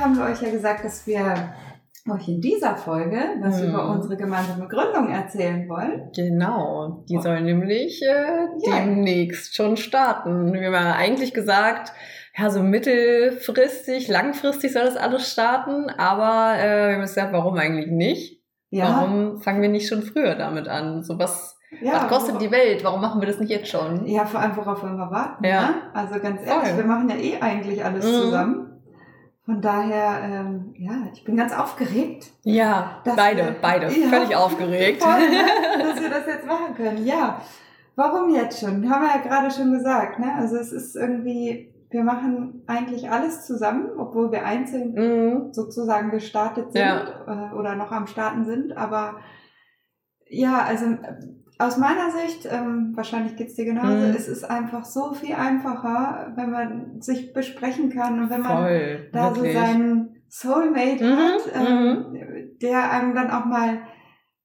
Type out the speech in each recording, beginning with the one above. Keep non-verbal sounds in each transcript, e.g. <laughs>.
Folge haben wir euch ja gesagt, dass wir euch in dieser Folge was Hm. über unsere gemeinsame Gründung erzählen wollen. Genau, die soll nämlich äh, Ja. demnächst schon starten. Wir haben ja eigentlich gesagt, ja, so mittelfristig, langfristig soll das alles starten, aber äh, wir haben gesagt, warum eigentlich nicht? Warum fangen wir nicht schon früher damit an? So was, ja, was kostet wor- die Welt? Warum machen wir das nicht jetzt schon? Ja, vor allem, worauf wollen wir warten? Ja. Ne? Also ganz ehrlich, Voll. wir machen ja eh eigentlich alles Mhm. zusammen. Von daher, ähm, ja, ich bin ganz aufgeregt. Ja, Das beide, wär- beide, Ja. völlig aufgeregt. <laughs> Voll, ne? dass wir das jetzt machen können. Ja, warum jetzt schon? Haben wir ja gerade schon gesagt. Ne? Also es ist irgendwie, wir machen eigentlich alles zusammen, obwohl wir einzeln Mhm. sozusagen gestartet sind Ja. äh, oder noch am Starten sind. Aber ja, also aus meiner Sicht, ähm, wahrscheinlich geht's dir genauso, Mhm. es ist einfach so viel einfacher, wenn man sich besprechen kann und wenn man Voll, da wirklich. so seinen Soulmate Mhm, hat, ähm, der einem dann auch mal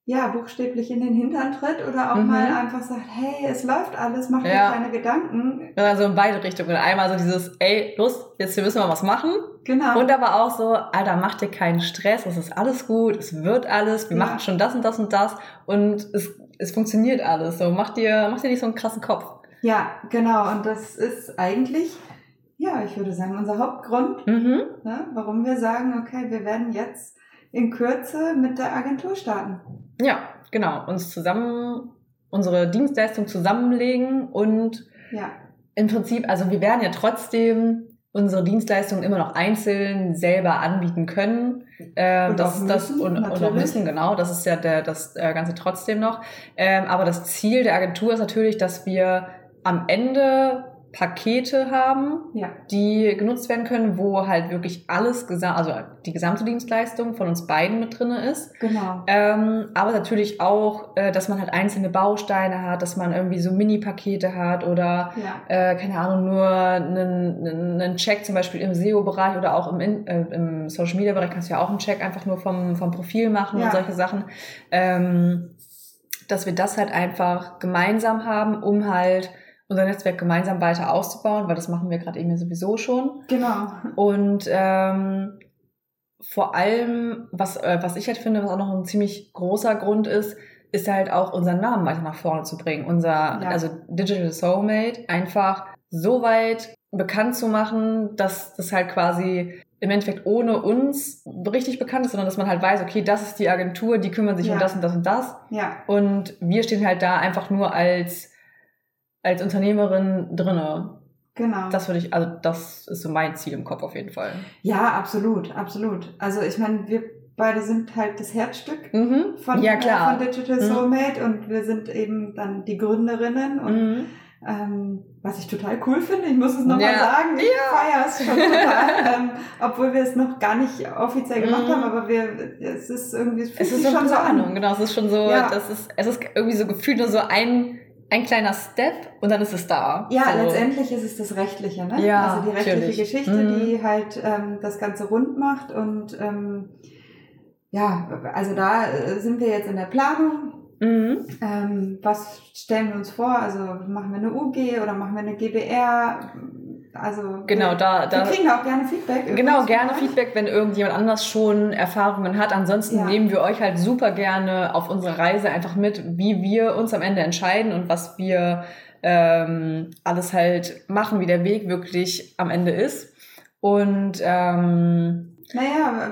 ja, buchstäblich in den Hintern tritt oder auch Mhm. mal einfach sagt, hey, es läuft alles, mach dir Ja. keine Gedanken. Also in beide Richtungen. Einmal so dieses, ey, los, jetzt hier müssen wir was machen. Genau. Und aber auch so, Alter, mach dir keinen Stress, es ist alles gut, es wird alles, wir Ja. machen schon das und das und das und es, es funktioniert alles. So, mach dir, mach dir nicht so einen krassen Kopf. ja, genau. Und das ist eigentlich, ja, ich würde sagen, unser Hauptgrund, Mhm. ne, warum wir sagen, okay, wir werden jetzt in Kürze mit der Agentur starten. Ja, genau. Uns zusammen, unsere Dienstleistung zusammenlegen und Ja, im Prinzip, also wir werden ja trotzdem unsere Dienstleistungen immer noch einzeln selber anbieten können. Ähm, Und das, auch das müssen, und, und auch müssen, genau. Das ist ja der, das äh, Ganze trotzdem noch. Ähm, aber das Ziel der Agentur ist natürlich, dass wir am Ende Pakete haben, ja, die genutzt werden können, wo halt wirklich alles, also die gesamte Dienstleistung von uns beiden mit drinne ist. genau. Ähm, aber natürlich auch, äh, dass man halt einzelne Bausteine hat, dass man irgendwie so Mini-Pakete hat oder Ja, äh, keine Ahnung, nur einen, einen einen Check zum Beispiel im SEO-Bereich oder auch im, In- äh, im Social-Media-Bereich kannst du ja auch einen Check einfach nur vom, vom Profil machen Ja. und solche Sachen. Ähm, dass wir das halt einfach gemeinsam haben, um halt unser Netzwerk gemeinsam weiter auszubauen, weil das machen wir gerade eben ja sowieso schon. genau. Und ähm, vor allem, was, äh, was ich halt finde, was auch noch ein ziemlich großer Grund ist, ist halt auch unseren Namen weiter nach vorne zu bringen. Unser, Ja. also Digital Soulmate, einfach so weit bekannt zu machen, dass das halt quasi im Endeffekt ohne uns richtig bekannt ist, sondern dass man halt weiß, okay, das ist die Agentur, die kümmern sich Ja. um das und das und das. Ja, Und wir stehen halt da einfach nur als, als Unternehmerin drinne. genau. Das würde ich, also das ist so mein Ziel im Kopf auf jeden Fall. Ja, absolut, absolut. Also ich meine, wir beide sind halt das Herzstück Mhm. von, ja, äh, klar. von Digital Mhm. Soulmate und wir sind eben dann die Gründerinnen und Mhm. ähm, was ich total cool finde, ich muss es nochmal Ja. sagen, ich Ja. feiere es schon total, <laughs> ähm, obwohl wir es noch gar nicht offiziell gemacht Mhm. haben, aber wir, es ist irgendwie, es Es ist so schon so an. genau. Es ist schon so, Ja. das ist, es ist irgendwie so gefühlt nur so ein, ein kleiner Step und dann ist es da. Ja, so. letztendlich ist es das Rechtliche, ne? Ja, also die rechtliche natürlich. Geschichte, Mhm. die halt ähm, das Ganze rund macht und ähm, ja, also da äh, sind wir jetzt in der Planung. Mhm. Ähm, was stellen wir uns vor? Also machen wir eine UG oder machen wir eine GBR? Also Genau, wir, da, wir da kriegen da auch gerne Feedback. genau gerne euch. Feedback, wenn irgendjemand anders schon Erfahrungen hat. Ansonsten Ja. nehmen wir euch halt super gerne auf unsere Reise einfach mit, wie wir uns am Ende entscheiden und was wir ähm, alles halt machen, wie der Weg wirklich am Ende ist. Und ähm, Naja,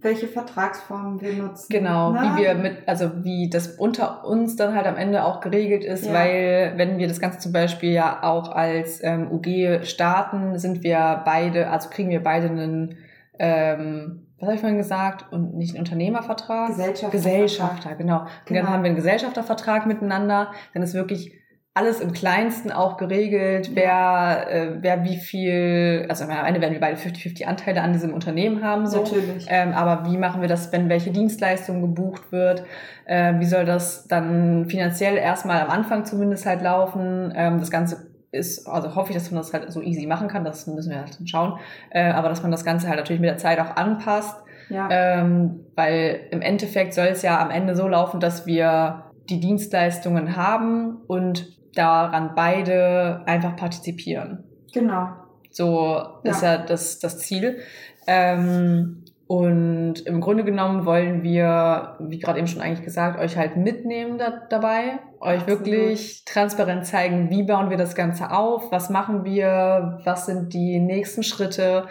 welche Vertragsformen wir nutzen. Genau, ne? wie wir mit, also wie das unter uns dann halt am Ende auch geregelt ist, Ja. weil wenn wir das Ganze zum Beispiel ja auch als ähm, UG starten, sind wir beide, also kriegen wir beide einen, ähm, was habe ich vorhin gesagt, und nicht einen Unternehmervertrag? Gesellschafter. Gesellschafter, genau. Und Genau. dann haben wir einen Gesellschaftervertrag miteinander, dann ist wirklich alles im Kleinsten auch geregelt, wer, äh, wer wie viel, also am Ende werden wir beide 50-50 Anteile an diesem Unternehmen haben, so. Natürlich. Ähm, aber wie machen wir das, wenn welche Dienstleistung gebucht wird? Äh, wie soll das dann finanziell erstmal am Anfang zumindest halt laufen? Ähm, das Ganze ist, also hoffe ich, dass man das halt so easy machen kann, das müssen wir halt dann schauen. Äh, aber dass man das Ganze halt natürlich mit der Zeit auch anpasst. ja. Ähm, weil im Endeffekt soll es ja am Ende so laufen, dass wir die Dienstleistungen haben und daran beide einfach partizipieren. Genau. So ist ja, das, das Ziel. Ähm, und im Grunde genommen wollen wir, wie gerade eben schon eigentlich gesagt, euch halt mitnehmen da, dabei, euch Absolut. wirklich transparent zeigen, wie bauen wir das Ganze auf, was machen wir, was sind die nächsten Schritte,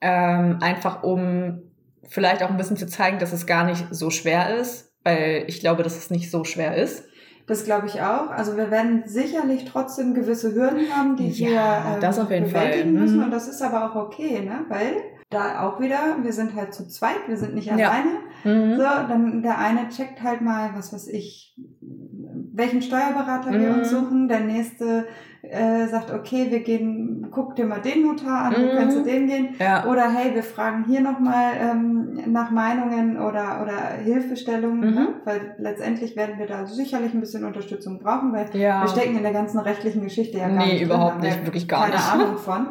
ähm, einfach um vielleicht auch ein bisschen zu zeigen, dass es gar nicht so schwer ist, weil ich glaube, dass es nicht so schwer ist. Das glaube ich auch. Also wir werden sicherlich trotzdem gewisse Hürden haben, die ja, wir ähm, bewältigen Fall. müssen. Mhm. Und das ist aber auch okay, ne? Weil da auch wieder, wir sind halt zu zweit, wir sind nicht ja. alleine. Mhm. So, dann der eine checkt halt mal, was weiß ich, welchen Steuerberater mhm. wir uns mhm. suchen. Der nächste äh, sagt, okay, wir gehen, guck dir mal den Notar an, mhm. du kannst zu dem gehen. Ja. Oder hey, wir fragen hier nochmal ähm, nach Meinungen oder, oder Hilfestellungen, mhm. ne? weil letztendlich werden wir da sicherlich ein bisschen Unterstützung brauchen, weil ja. wir stecken in der ganzen rechtlichen Geschichte ja gar nee, nicht. Nee, überhaupt nicht, wirklich gar keine nicht. Keine Ahnung von.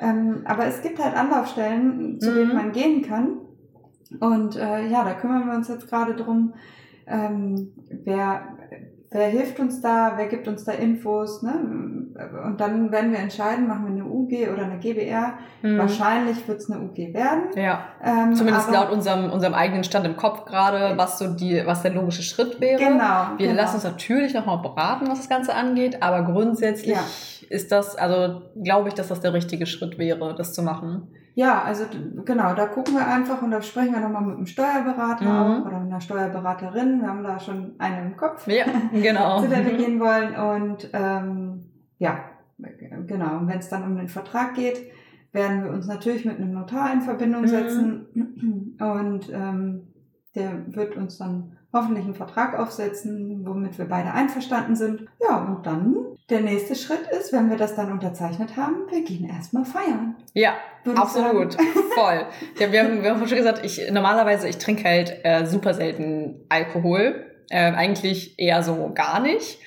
Ähm, aber es gibt halt Anlaufstellen, zu mhm. denen man gehen kann. Und äh, ja, da kümmern wir uns jetzt gerade drum, ähm, wer wer hilft uns da, wer gibt uns da Infos, ne? Und dann werden wir entscheiden, machen wir eine UG oder eine GBR. Mhm. Wahrscheinlich wird es eine UG werden. Ja. Ähm, Zumindest laut unserem, unserem eigenen Stand im Kopf gerade, was so die, was der logische Schritt wäre. Genau. Wir genau. lassen uns natürlich nochmal beraten, was das Ganze angeht, aber grundsätzlich ja. ist das, also glaube ich, dass das der richtige Schritt wäre, das zu machen. Ja, also genau, da gucken wir einfach und da sprechen wir nochmal mit einem Steuerberater mhm. auch oder mit einer Steuerberaterin. Wir haben da schon eine im Kopf, ja, <laughs> genau. zu der wir <laughs> gehen wollen. Und ähm, ja, genau. Und wenn es dann um den Vertrag geht, werden wir uns natürlich mit einem Notar in Verbindung mhm. setzen. Mhm. Und ähm, der wird uns dann hoffentlich einen Vertrag aufsetzen, womit wir beide einverstanden sind. Ja, und dann der nächste Schritt ist, wenn wir das dann unterzeichnet haben, wir gehen erstmal feiern. Ja, absolut. <laughs> Voll. Ja, wir, haben, wir haben schon gesagt, ich normalerweise, ich trinke halt äh, super selten Alkohol. Äh, eigentlich eher so gar nicht.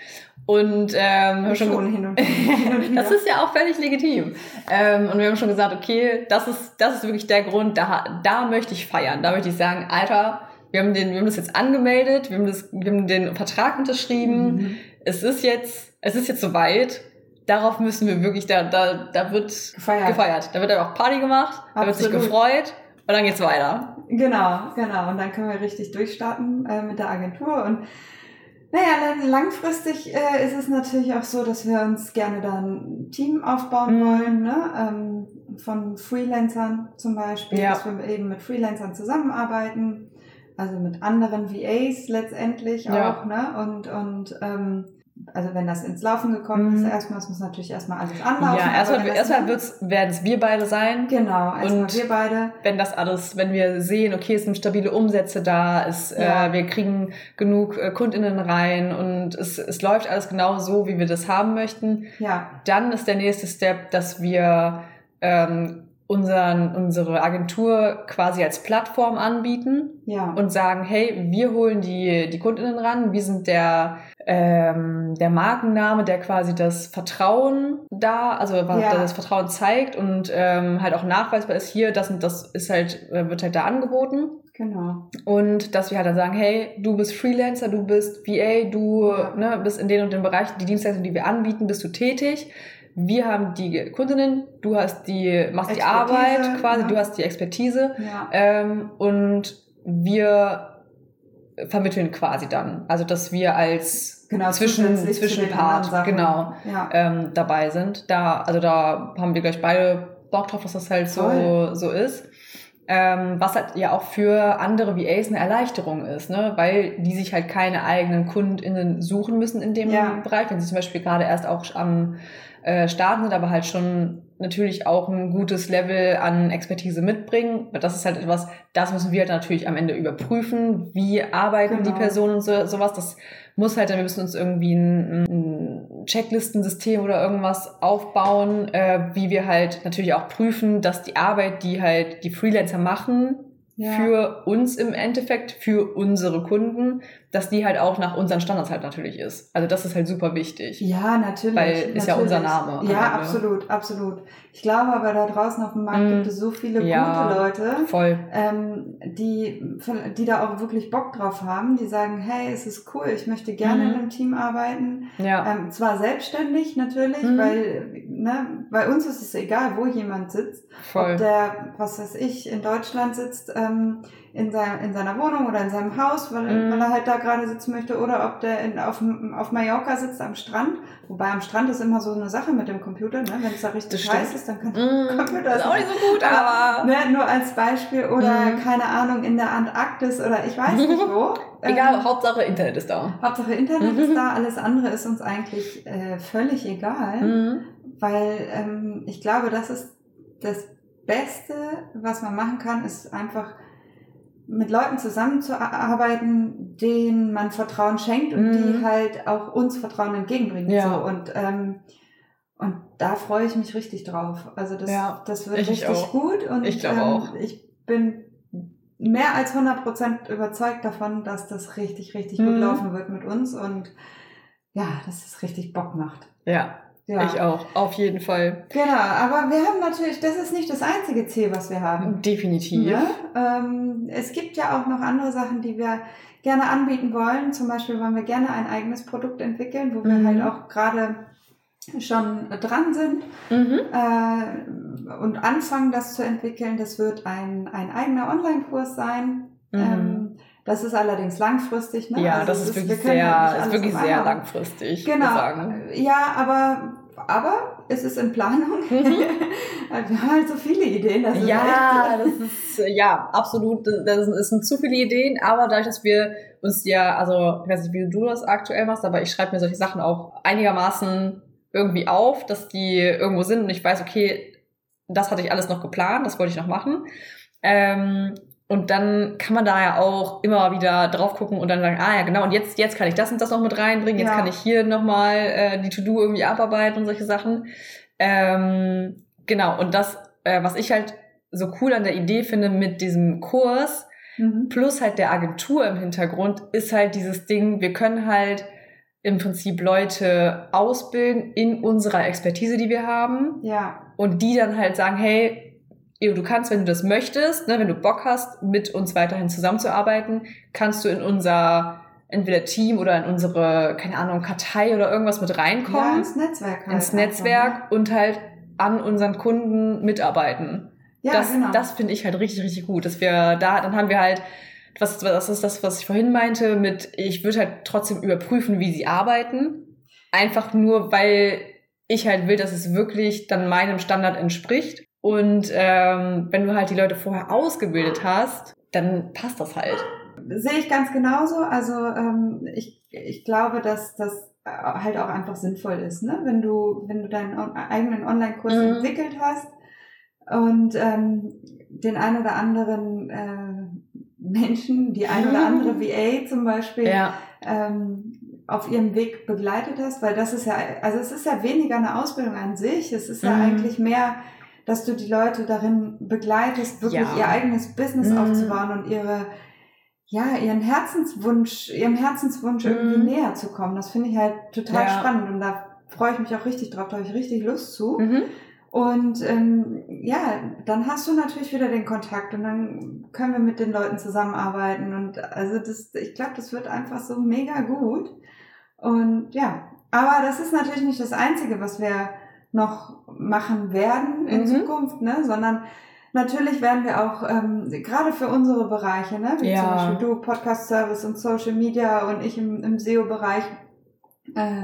Und ähm, haben schon, schon hin und, hin und <laughs> das ist ja auch völlig legitim. Ähm, und wir haben schon gesagt, okay, das ist das ist wirklich der Grund, da da möchte ich feiern. Da möchte ich sagen, Alter, wir haben den, wir haben das jetzt angemeldet, wir haben das, wir haben den Vertrag unterschrieben. Mhm. Es ist jetzt es ist jetzt soweit. Darauf müssen wir wirklich, da, da, da wird gefeiert. gefeiert. Da wird dann auch Party gemacht, da wird sich gefreut und dann geht's weiter. Genau, genau. Und dann können wir richtig durchstarten äh, mit der Agentur. Und naja, langfristig äh, ist es natürlich auch so, dass wir uns gerne dann ein Team aufbauen mhm. wollen, ne? Ähm, von Freelancern zum Beispiel, ja. dass wir eben mit Freelancern zusammenarbeiten, also mit anderen VAs letztendlich ja. auch, ne? Und, und ähm, also wenn das ins Laufen gekommen ist, mhm. erstmal, es muss natürlich erstmal alles anlaufen. Ja, erstmal, erstmal werden es wir beide sein. Genau, erstmal wir beide. Wenn das alles, wenn wir sehen, okay, es sind stabile Umsätze da, es, äh, ja. äh, wir kriegen genug äh, KundInnen rein und es, es läuft alles genau so, wie wir das haben möchten, ja. dann ist der nächste Step, dass wir ähm, unseren, unsere Agentur quasi als Plattform anbieten ja. und sagen, hey, wir holen die, die Kundinnen ran, wir sind der, ähm, der Markenname, der quasi das Vertrauen da, also ja. das Vertrauen zeigt und ähm, halt auch nachweisbar ist hier, das und das ist halt, äh, wird halt da angeboten. Genau. Und dass wir halt dann sagen, hey, du bist Freelancer, du bist VA, du ja. ne, bist in den und den Bereichen, die Dienstleistungen, die wir anbieten, bist du tätig wir haben die Kundinnen, du hast die, machst die Arbeit quasi, ja. du hast die Expertise ja. ähm, und wir vermitteln quasi dann. Also dass wir als genau, Zwischen, Zwischenpart genau, ja. ähm, dabei sind. Da, also da haben wir gleich beide Bock drauf, dass das halt so, so ist. Ähm, was halt ja auch für andere VAs eine Erleichterung ist, ne? weil die sich halt keine eigenen KundInnen suchen müssen in dem ja. Bereich. Wenn sie zum Beispiel gerade erst auch am äh, starten sind, aber halt schon natürlich auch ein gutes Level an Expertise mitbringen. Das ist halt etwas, das müssen wir halt natürlich am Ende überprüfen. Wie arbeiten genau. die Personen und so, sowas? Das muss halt, wir müssen uns irgendwie ein, ein Checklistensystem oder irgendwas aufbauen, äh, wie wir halt natürlich auch prüfen, dass die Arbeit, die halt die Freelancer machen, ja. für uns im Endeffekt, für unsere Kunden, dass die halt auch nach unseren Standards halt natürlich ist. Also das ist halt super wichtig. Ja, natürlich. Weil ist natürlich. ja unser Name. Ja, absolut, absolut. Ich glaube aber da draußen auf dem Markt mm. gibt es so viele ja, gute Leute, voll. Ähm, die, die da auch wirklich Bock drauf haben, die sagen, hey, es ist cool, ich möchte gerne mm. in einem Team arbeiten. Ja. Ähm, zwar selbstständig natürlich, mm. weil ne, bei uns ist es egal, wo jemand sitzt. Voll. Ob der, was weiß ich, in Deutschland sitzt, ähm, in, sein, in seiner Wohnung oder in seinem Haus, weil, mm. weil er halt da gerade sitzen möchte, oder ob der in, auf, auf Mallorca sitzt am Strand. Wobei am Strand ist immer so eine Sache mit dem Computer, ne? wenn es da richtig heiß ist, dann kann der mm. Computer... Das ist auch nicht so gut, aber... Ne, nur als Beispiel, oder mm. keine Ahnung, in der Antarktis oder ich weiß nicht <laughs> wo. egal, ähm, Hauptsache Internet ist da. Hauptsache Internet ist da, <laughs> alles andere ist uns eigentlich äh, völlig egal, mm. weil ähm, ich glaube, das ist das Beste, was man machen kann, ist einfach mit Leuten zusammenzuarbeiten, denen man Vertrauen schenkt und mhm. die halt auch uns Vertrauen entgegenbringen. Ja. So. Und, ähm, und da freue ich mich richtig drauf. Also das, ja, das wird richtig auch. gut. Und ich ähm, auch. Ich bin mehr als 100% überzeugt davon, dass das richtig, richtig mhm. gut laufen wird mit uns und ja, dass es richtig Bock macht. Ja, ja. Ich auch, auf jeden Fall. Genau, aber wir haben natürlich, das ist nicht das einzige Ziel, was wir haben. Definitiv. Ja? Ähm, es gibt ja auch noch andere Sachen, die wir gerne anbieten wollen. Zum Beispiel wollen wir gerne ein eigenes Produkt entwickeln, wo wir mhm. halt auch gerade schon dran sind mhm. äh, und anfangen, das zu entwickeln. Das wird ein, ein eigener Online-Kurs sein. Mhm. Ähm, das ist allerdings langfristig. Ne? Ja, also das ist wirklich sehr, ist wirklich sehr langfristig. Genau. Ja, aber aber es ist in Planung. Mhm. <laughs> wir haben halt so viele Ideen. Das ja, das ist, ja, absolut. Das sind zu viele Ideen, aber dadurch, dass wir uns ja, also, ich weiß nicht, wie du das aktuell machst, aber ich schreibe mir solche Sachen auch einigermaßen irgendwie auf, dass die irgendwo sind und ich weiß, okay, das hatte ich alles noch geplant, das wollte ich noch machen. Ähm, und dann kann man da ja auch immer wieder drauf gucken und dann sagen, ah ja, genau, und jetzt, jetzt kann ich das und das noch mit reinbringen, jetzt ja. kann ich hier nochmal äh, die To-Do irgendwie abarbeiten und solche Sachen. Ähm, genau, und das, äh, was ich halt so cool an der Idee finde mit diesem Kurs, mhm. plus halt der Agentur im Hintergrund, ist halt dieses Ding, wir können halt im Prinzip Leute ausbilden in unserer Expertise, die wir haben. Ja. Und die dann halt sagen, hey, du kannst, wenn du das möchtest, ne, wenn du Bock hast, mit uns weiterhin zusammenzuarbeiten, kannst du in unser entweder Team oder in unsere, keine Ahnung, Kartei oder irgendwas mit reinkommen. Ja, ins Netzwerk. Halt ins Netzwerk einfach, ne? und halt an unseren Kunden mitarbeiten. Ja, das, genau. das finde ich halt richtig, richtig gut, dass wir da, dann haben wir halt, was, das ist das, was ich vorhin meinte, mit, ich würde halt trotzdem überprüfen, wie sie arbeiten. Einfach nur, weil ich halt will, dass es wirklich dann meinem Standard entspricht. Und ähm, wenn du halt die Leute vorher ausgebildet hast, dann passt das halt. Sehe ich ganz genauso. Also ähm, ich, ich glaube, dass das halt auch einfach sinnvoll ist, ne? wenn du wenn du deinen eigenen Online-Kurs mhm. entwickelt hast und ähm, den ein oder anderen äh, Menschen, die ein oder andere <laughs> VA zum Beispiel, ja. ähm, auf ihrem Weg begleitet hast, weil das ist ja, also es ist ja weniger eine Ausbildung an sich, es ist ja mhm. eigentlich mehr dass du die Leute darin begleitest, wirklich ja. ihr eigenes Business mhm. aufzubauen und ihre, ja, ihren Herzenswunsch, ihrem Herzenswunsch mhm. irgendwie näher zu kommen. Das finde ich halt total ja. spannend und da freue ich mich auch richtig drauf, da habe ich richtig Lust zu. Mhm. Und ähm, ja, dann hast du natürlich wieder den Kontakt und dann können wir mit den Leuten zusammenarbeiten. Und also das, ich glaube, das wird einfach so mega gut. Und ja, aber das ist natürlich nicht das Einzige, was wir noch machen werden in mhm. Zukunft, ne? sondern natürlich werden wir auch ähm, gerade für unsere Bereiche, ne? wie ja. zum Beispiel du Podcast Service und Social Media und ich im, im SEO-Bereich äh,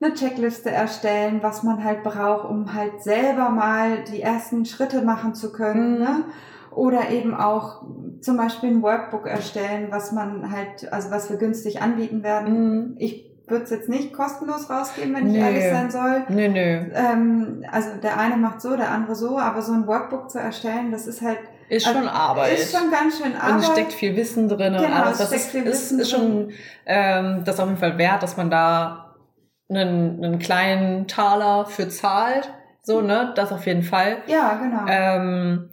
eine Checkliste erstellen, was man halt braucht, um halt selber mal die ersten Schritte machen zu können. Mhm. Ne? Oder eben auch zum Beispiel ein Workbook erstellen, was man halt, also was wir günstig anbieten werden. Mhm. Ich würde es jetzt nicht kostenlos rausgeben, wenn ich ehrlich sein soll. Nö, nö. Ähm, also der eine macht so, der andere so, aber so ein Workbook zu erstellen, das ist halt ist schon also, Arbeit. Ist schon ganz schön Arbeit. Und es steckt viel Wissen drin. Genau, also das ist, ist, ist, schon ähm, das auf jeden Fall wert, dass man da einen, einen kleinen Taler für zahlt. So, ne? Das auf jeden Fall. Ja, genau. Ähm,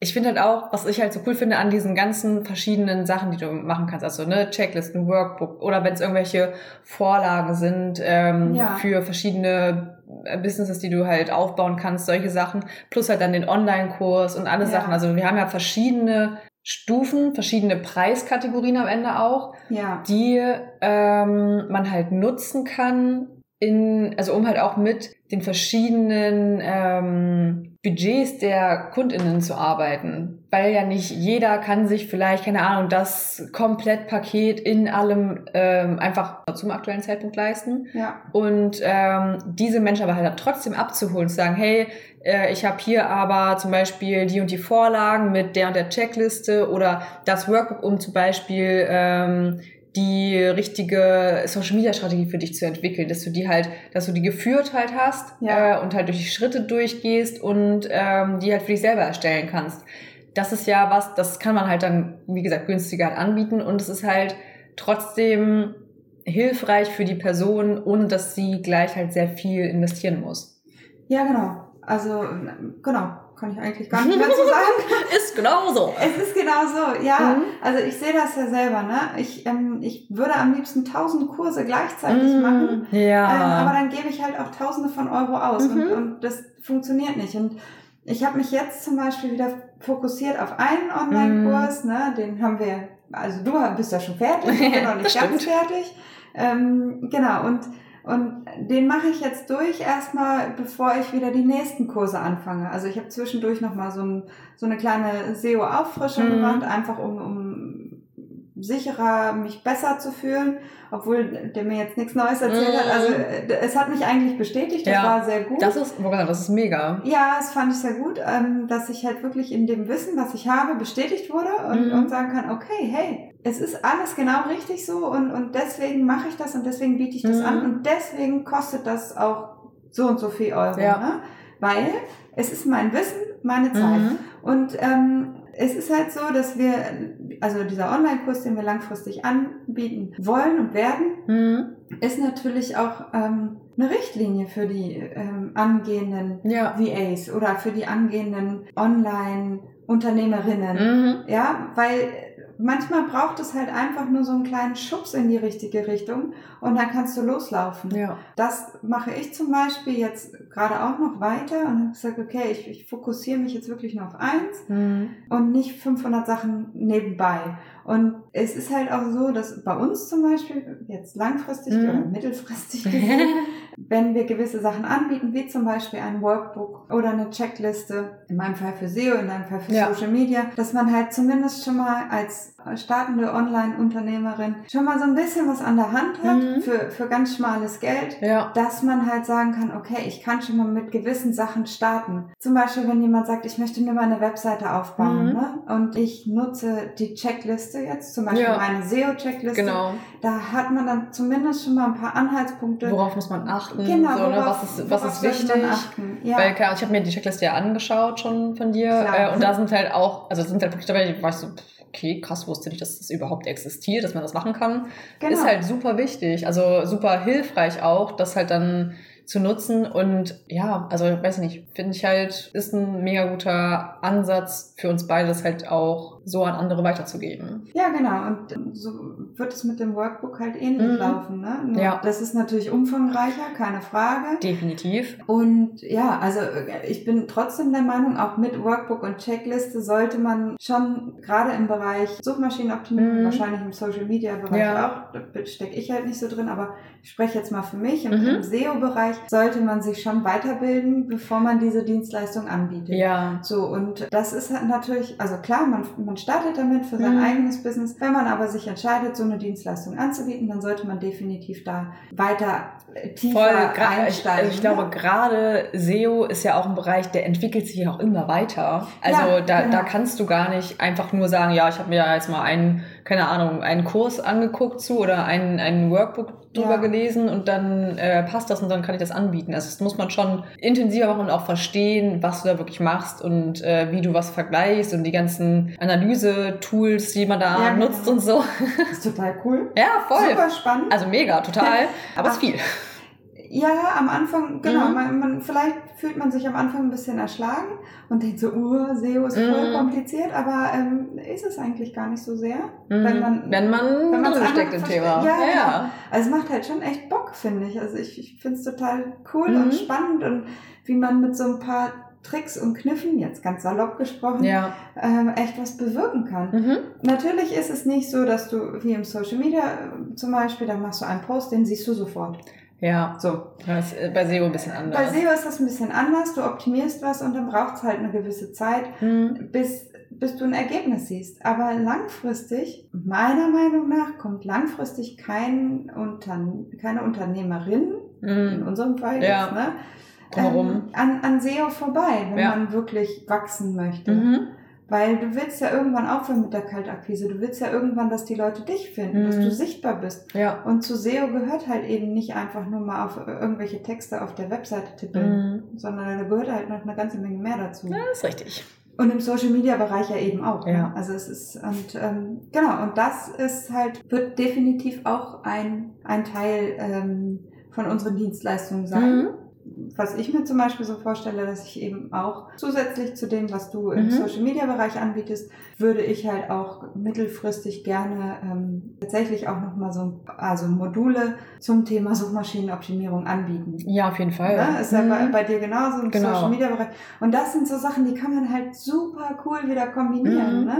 ich finde halt auch, was ich halt so cool finde an diesen ganzen verschiedenen Sachen, die du machen kannst, also ne, Checklisten, Workbook oder wenn es irgendwelche Vorlagen sind ähm, ja. für verschiedene äh, Businesses, die du halt aufbauen kannst, solche Sachen, plus halt dann den Online-Kurs und alle ja. Sachen. Also wir haben ja verschiedene Stufen, verschiedene Preiskategorien am Ende auch, ja. die ähm, man halt nutzen kann, in, also um halt auch mit den verschiedenen ähm, Budgets der KundInnen zu arbeiten. Weil ja nicht jeder kann sich vielleicht, keine Ahnung, das Komplettpaket in allem ähm, einfach zum aktuellen Zeitpunkt leisten. Ja. Und ähm, diese Menschen aber halt trotzdem abzuholen, zu sagen, hey, äh, ich habe hier aber zum Beispiel die und die Vorlagen mit der und der Checkliste oder das Workbook, um zum Beispiel ähm, die richtige Social Media Strategie für dich zu entwickeln, dass du die halt, dass du die geführt halt hast ja. äh, und halt durch die Schritte durchgehst und ähm, die halt für dich selber erstellen kannst. Das ist ja was, das kann man halt dann, wie gesagt, günstiger halt anbieten und es ist halt trotzdem hilfreich für die Person, ohne dass sie gleich halt sehr viel investieren muss. Ja, genau. Also, genau kann ich eigentlich gar nicht mehr zu sagen. <laughs> ist genau so. Es ist genau so, ja. Mhm. Also ich sehe das ja selber, ne? Ich, ähm, ich würde am liebsten tausend Kurse gleichzeitig mhm. machen. Ja. Ähm, aber dann gebe ich halt auch tausende von Euro aus mhm. und, und das funktioniert nicht. Und ich habe mich jetzt zum Beispiel wieder fokussiert auf einen Online-Kurs, mhm. ne? Den haben wir, also du bist ja schon fertig, ich bin <laughs> noch nicht ganz fertig. Ähm, genau, und und den mache ich jetzt durch erstmal, bevor ich wieder die nächsten Kurse anfange. Also ich habe zwischendurch nochmal so, ein, so eine kleine SEO-Auffrischung mhm. gemacht, einfach um, um sicherer, mich besser zu fühlen, obwohl der mir jetzt nichts Neues erzählt mhm. hat. Also äh, es hat mich eigentlich bestätigt, das ja, war sehr gut. Das ist, das ist mega. Ja, das fand ich sehr gut, ähm, dass ich halt wirklich in dem Wissen, was ich habe, bestätigt wurde und, mhm. und sagen kann, okay, hey, es ist alles genau richtig so und, und deswegen mache ich das und deswegen biete ich das mhm. an und deswegen kostet das auch so und so viel Euro. Ja. Ne? Weil es ist mein Wissen, meine Zeit. Mhm. Und ähm, es ist halt so, dass wir, also dieser Online-Kurs, den wir langfristig anbieten wollen und werden, mhm. ist natürlich auch ähm, eine Richtlinie für die ähm, angehenden ja. VAs oder für die angehenden Online-Unternehmerinnen. Mhm. Ja, weil manchmal braucht es halt einfach nur so einen kleinen Schubs in die richtige Richtung und dann kannst du loslaufen. Ja. Das mache ich zum Beispiel jetzt gerade auch noch weiter und habe gesagt, okay, ich, ich fokussiere mich jetzt wirklich nur auf eins mhm. und nicht 500 Sachen nebenbei. Und es ist halt auch so, dass bei uns zum Beispiel jetzt langfristig mhm. oder mittelfristig gesehen, <laughs> wenn wir gewisse Sachen anbieten, wie zum Beispiel ein Workbook oder eine Checkliste, in meinem Fall für SEO, in deinem Fall für ja. Social Media, dass man halt zumindest schon mal als startende Online-Unternehmerin schon mal so ein bisschen was an der Hand hat mhm. für, für ganz schmales Geld, ja. dass man halt sagen kann, okay, ich kann schon mal mit gewissen Sachen starten. Zum Beispiel, wenn jemand sagt, ich möchte mir meine Webseite aufbauen mhm. ne? und ich nutze die Checkliste jetzt, zum Beispiel ja. meine SEO-Checkliste, genau. da hat man dann zumindest schon mal ein paar Anhaltspunkte. Worauf muss man achten? Genau, so, ne? was ist, was ist wichtig? Ja. Weil klar, ich habe mir die Checkliste ja angeschaut schon von dir äh, und da sind halt auch, also sind halt Punkte dabei, ich weiß so, okay, krass, wusste nicht, dass das überhaupt existiert, dass man das machen kann. Genau. Ist halt super wichtig, also super hilfreich auch, dass halt dann zu nutzen. Und ja, also weiß nicht, finde ich halt, ist ein mega guter Ansatz für uns beide, das halt auch so an andere weiterzugeben. Ja, genau. Und so wird es mit dem Workbook halt ähnlich mhm. laufen. Ne? Nur ja. Das ist natürlich umfangreicher, keine Frage. Definitiv. Und ja, also ich bin trotzdem der Meinung, auch mit Workbook und Checkliste sollte man schon gerade im Bereich Suchmaschinenoptimierung, mhm. wahrscheinlich im Social Media Bereich ja. auch, da stecke ich halt nicht so drin, aber ich spreche jetzt mal für mich. Und mhm. im SEO-Bereich sollte man sich schon weiterbilden, bevor man diese Dienstleistung anbietet. Ja. So, und das ist halt natürlich, also klar, man, man startet damit für sein mhm. eigenes Business. Wenn man aber sich entscheidet, so eine Dienstleistung anzubieten, dann sollte man definitiv da weiter äh, tiefer Voll, einsteigen. Also ich glaube, ne? gerade SEO ist ja auch ein Bereich, der entwickelt sich ja auch immer weiter. Also ja, da, genau. da kannst du gar nicht einfach nur sagen, ja, ich habe mir jetzt mal einen keine Ahnung, einen Kurs angeguckt zu oder ein, ein Workbook drüber ja. gelesen und dann äh, passt das und dann kann ich das anbieten. Also das muss man schon intensiver machen und auch verstehen, was du da wirklich machst und äh, wie du was vergleichst und die ganzen Analyse-Tools, die man da ja, nutzt genau. und so. Das ist total cool. Ja, voll. Super spannend. Also mega, total. <laughs> Aber es ist viel. Ja, am Anfang, genau. Mhm. Man, man, vielleicht fühlt man sich am Anfang ein bisschen erschlagen und denkt so, uh, SEO ist voll Mhm. kompliziert, aber ähm, ist es eigentlich gar nicht so sehr. Mhm. Wenn man, Wenn man wenn steckt im. Thema. Ja, genau. Also es macht halt schon echt Bock, finde ich. Also ich, ich finde es total cool Mhm. und spannend und wie man mit so ein paar Tricks und Kniffen, jetzt ganz salopp gesprochen, Ja. ähm, echt was bewirken kann. Mhm. Natürlich ist es nicht so, dass du wie im Social Media äh, zum Beispiel, da machst du einen Post, den siehst du sofort. Ja. So. Das ist bei SEO ein bisschen anders. Bei SEO ist das ein bisschen anders. Du optimierst was und dann braucht es halt eine gewisse Zeit, Mhm. bis, bis du ein Ergebnis siehst. Aber langfristig, meiner Meinung nach, kommt langfristig kein Unterne keine Unternehmerin, in Mhm. unserem Fall Ja. jetzt, ne, ähm, an, an SEO vorbei, wenn Ja. man wirklich wachsen möchte. Mhm. Weil du willst ja irgendwann aufhören mit der Kaltakquise. Du willst ja irgendwann, dass die Leute dich finden, dass Mhm. du sichtbar bist. Ja. Und zu SEO gehört halt eben nicht einfach nur mal auf irgendwelche Texte auf der Webseite tippeln, Mhm. sondern da gehört halt noch eine ganze Menge mehr dazu. Ja, ist richtig. Und im Social Media Bereich ja eben auch. Ja. Ne? Also es ist, und ähm, genau, und das ist halt, wird definitiv auch ein, ein Teil ähm, von unseren Dienstleistungen sein. Mhm. Was ich mir zum Beispiel so vorstelle, dass ich eben auch zusätzlich zu dem, was du im Mhm. Social Media Bereich anbietest, würde ich halt auch mittelfristig gerne ähm, tatsächlich auch nochmal so also Module zum Thema Suchmaschinenoptimierung anbieten. Ja, auf jeden Fall. Ne? Ist ja Mhm. bei, bei dir genauso im Genau. Social Media Bereich. Und das sind so Sachen, die kann man halt super cool wieder kombinieren. Mhm. Ne?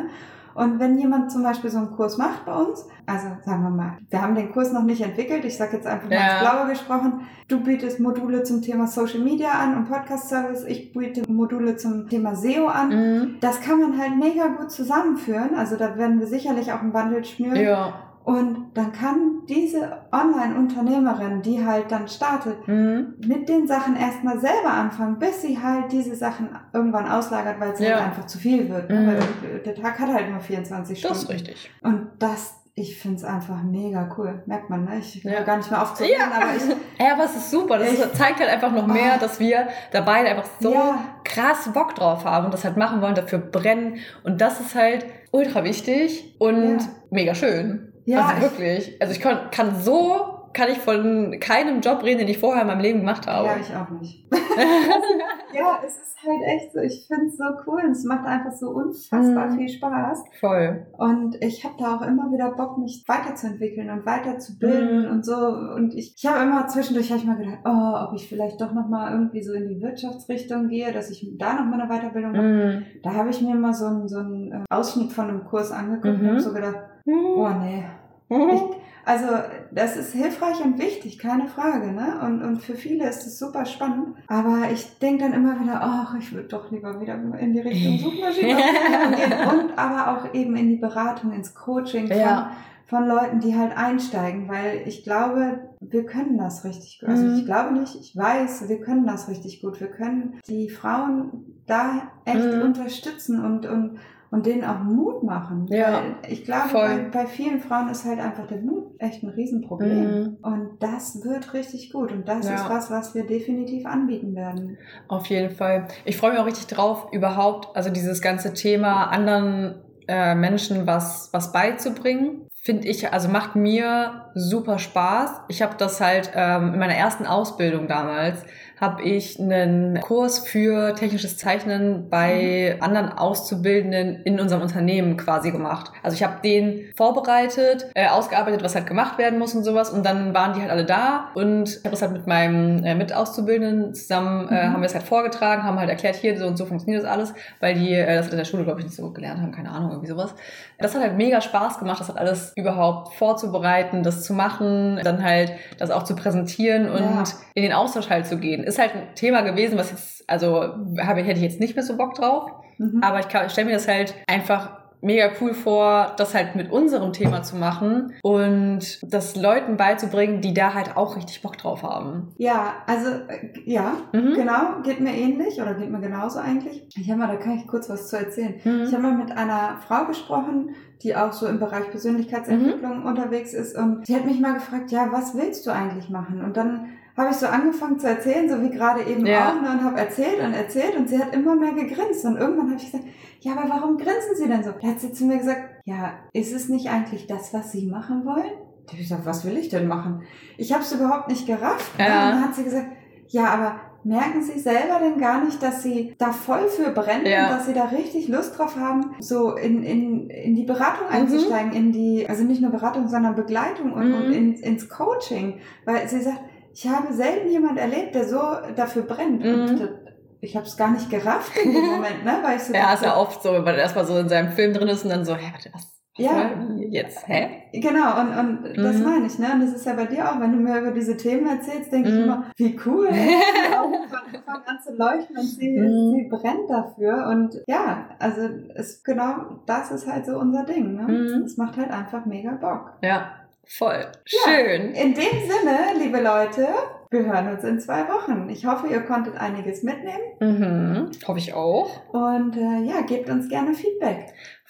Und wenn jemand zum Beispiel so einen Kurs macht bei uns, also sagen wir mal, wir haben den Kurs noch nicht entwickelt, ich sage jetzt einfach mal Ja. ins Blaue gesprochen, du bietest Module zum Thema Social Media an und Podcast Service, ich biete Module zum Thema SEO an. Mhm. Das kann man halt mega gut zusammenführen. Also da werden wir sicherlich auch ein Bundle schnüren. Ja. Und dann kann diese Online-Unternehmerin, die halt dann startet, Mhm. mit den Sachen erstmal selber anfangen, bis sie halt diese Sachen irgendwann auslagert, weil es Ja. halt einfach zu viel wird. Ne? Mhm. Weil der Tag hat halt nur 24 Das ist Stunden. richtig. Und das, ich finde es einfach mega cool. Merkt man, ne? Ich höre Ja. gar nicht mehr aufzureden, aber ich. <laughs> Ja, aber es ist super. Das Ich- ist, zeigt halt einfach noch mehr, Oh. dass wir da beide einfach so Ja. krass Bock drauf haben und das halt machen wollen, dafür brennen. Und das ist halt ultra wichtig und Ja. mega schön. Ja, also ich- wirklich. Also ich kann, kann so, kann ich von keinem Job reden, den ich vorher in meinem Leben gemacht habe. Ja, ich auch nicht. <laughs> ja, es ist halt echt so, ich finde es so cool und es macht einfach so unfassbar Mhm. viel Spaß. Voll. Und ich habe da auch immer wieder Bock, mich weiterzuentwickeln und weiterzubilden Mhm. und so. Und ich, ich habe immer zwischendurch hab ich mal gedacht, oh, ob ich vielleicht doch nochmal irgendwie so in die Wirtschaftsrichtung gehe, dass ich da nochmal eine Weiterbildung mache. Mhm. Da habe ich mir mal so einen, so einen äh, Ausschnitt von einem Kurs angeguckt Mhm. und habe so gedacht, oh nee. Ich, also das ist hilfreich und wichtig, keine Frage. Ne? Und, und für viele ist es super spannend. Aber ich denke dann immer wieder, ach, ich würde doch lieber wieder in die Richtung Suchmaschinenoptimierung gehen. <laughs> Und aber auch eben in die Beratung, ins Coaching von, Ja. von Leuten, die halt einsteigen. Weil ich glaube, wir können das richtig gut. Also Mhm. ich glaube nicht, ich weiß, wir können das richtig gut. Wir können die Frauen da echt Mhm. unterstützen und, und und denen auch Mut machen. Ja, Weil ich glaube, bei, bei vielen Frauen ist halt einfach der Mut echt ein Riesenproblem. Mhm. Und das wird richtig gut. Und das Ja. ist was, was wir definitiv anbieten werden. Auf jeden Fall. Ich freue mich auch richtig drauf, überhaupt, also dieses ganze Thema anderen äh, Menschen was, was beizubringen. Finde ich, also macht mir super Spaß. Ich habe das halt ähm, in meiner ersten Ausbildung damals, habe ich einen Kurs für technisches Zeichnen bei anderen Auszubildenden in unserem Unternehmen quasi gemacht. Also ich habe den vorbereitet, äh, ausgearbeitet, was halt gemacht werden muss und sowas. Und dann waren die halt alle da und ich habe das halt mit meinem äh, Mitauszubildenden zusammen, äh, Mhm. haben wir es halt vorgetragen, haben halt erklärt, hier so und so funktioniert das alles, weil die äh, das in der Schule, glaube ich, nicht so gelernt haben, keine Ahnung, irgendwie sowas. Das hat halt mega Spaß gemacht, das hat alles überhaupt vorzubereiten, das zu machen, dann halt das auch zu präsentieren und Ja. in den Austausch halt zu gehen. Ist halt ein Thema gewesen, was jetzt, also habe, hätte ich jetzt nicht mehr so Bock drauf, Mhm. aber ich, ich stelle mir das halt einfach mega cool vor, das halt mit unserem Thema zu machen und das Leuten beizubringen, die da halt auch richtig Bock drauf haben. ja, also äh, ja, Mhm. genau, geht mir ähnlich oder geht mir genauso eigentlich. Ich habe mal, da kann ich kurz was zu erzählen. Mhm. Ich habe mal mit einer Frau gesprochen, die auch so im Bereich Persönlichkeitsentwicklung Mhm. unterwegs ist und die hat mich mal gefragt, ja, was willst du eigentlich machen? Und dann habe ich so angefangen zu erzählen, so wie gerade eben Ja. auch, ne, und habe erzählt und erzählt und sie hat immer mehr gegrinst und irgendwann habe ich gesagt, ja, aber warum grinsen Sie denn so? Da hat sie zu mir gesagt, ja, ist es nicht eigentlich das, was Sie machen wollen? Ich habe gesagt, was will ich denn machen? Ich habe es überhaupt nicht gerafft. Ne? Ja. Und dann hat sie gesagt, ja, aber merken Sie selber denn gar nicht, dass Sie da voll für brennen Ja. und dass Sie da richtig Lust drauf haben, so in, in, in die Beratung Mhm. einzusteigen, in die, also nicht nur Beratung, sondern Begleitung und, Mhm. und ins, ins Coaching. Weil sie sagt, ich habe selten jemand erlebt, der so dafür brennt. Mhm. Und das- ich habe es gar nicht gerafft in dem Moment, ne? Weil ich so <laughs> Ja, ist ja oft so, wenn man erstmal so in seinem Film drin ist und dann so, hä, was? Ja. Jetzt, hä? Genau, und, und das Mhm. meine ich, ne? Und das ist ja bei dir auch, wenn du mir über diese Themen erzählst, denke ich Mhm. immer, wie cool. <laughs> Die Augen fangen fangen an zu leuchten und sie, Mhm. sie brennt dafür. Und ja, also es, genau das ist halt so unser Ding, ne? Mhm. Es macht halt einfach mega Bock. Ja, voll. Ja. Schön. In dem Sinne, liebe Leute, wir hören uns in zwei Wochen. Ich hoffe, ihr konntet einiges mitnehmen Mhm. Hoffe ich auch. und äh, ja, gebt uns gerne Feedback.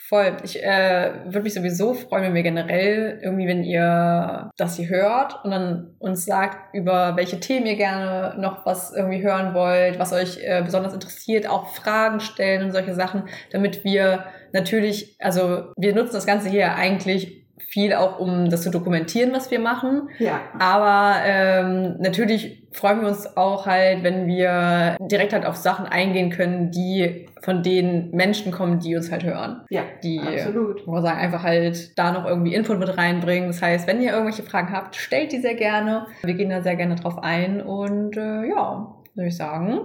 Voll. Ich äh, würde mich sowieso freuen, wenn wir generell irgendwie, wenn ihr das hier hört und dann uns sagt, über welche Themen ihr gerne noch was irgendwie hören wollt, was euch äh, besonders interessiert, auch Fragen stellen und solche Sachen, damit wir natürlich, also wir nutzen das Ganze hier eigentlich viel auch, um das zu dokumentieren, was wir machen. Ja, Aber ähm, natürlich freuen wir uns auch halt, wenn wir direkt halt auf Sachen eingehen können, die von den Menschen kommen, die uns halt hören. ja, Die, absolut. wo wir sagen, einfach halt da noch irgendwie Input mit reinbringen. Das heißt, wenn ihr irgendwelche Fragen habt, stellt die sehr gerne. Wir gehen da sehr gerne drauf ein und äh, ja, würde ich sagen,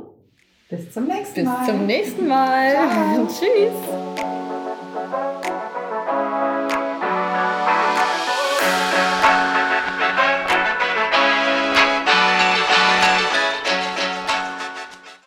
Bis zum nächsten bis Mal. zum nächsten Mal. Ciao. <laughs> Tschüss.